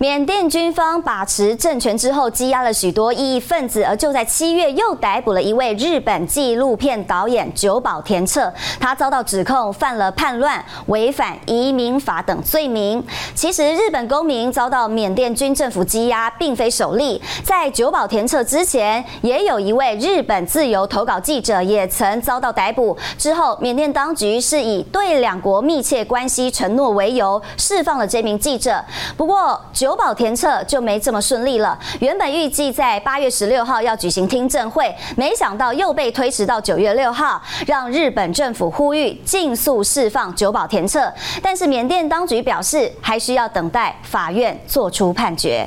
缅甸军方把持政权之后，羁押了许多异议分子，而就在七月又逮捕了一位日本纪录片导演久保田彻，他遭到指控犯了叛乱、违反移民法等罪名。其实，日本公民遭到缅甸军政府羁押，并非首例，在久保田彻之前，也有一位日本自由投稿记者也曾遭到逮捕。之后，缅甸当局是以对两国密切关系承诺为由，释放了这名记者。不过，久九保田彻就没这么顺利了。原本预计在八月十六号要举行听证会，没想到又被推迟到九月六号，让日本政府呼吁尽速释放九保田彻。但是缅甸当局表示，还需要等待法院作出判决。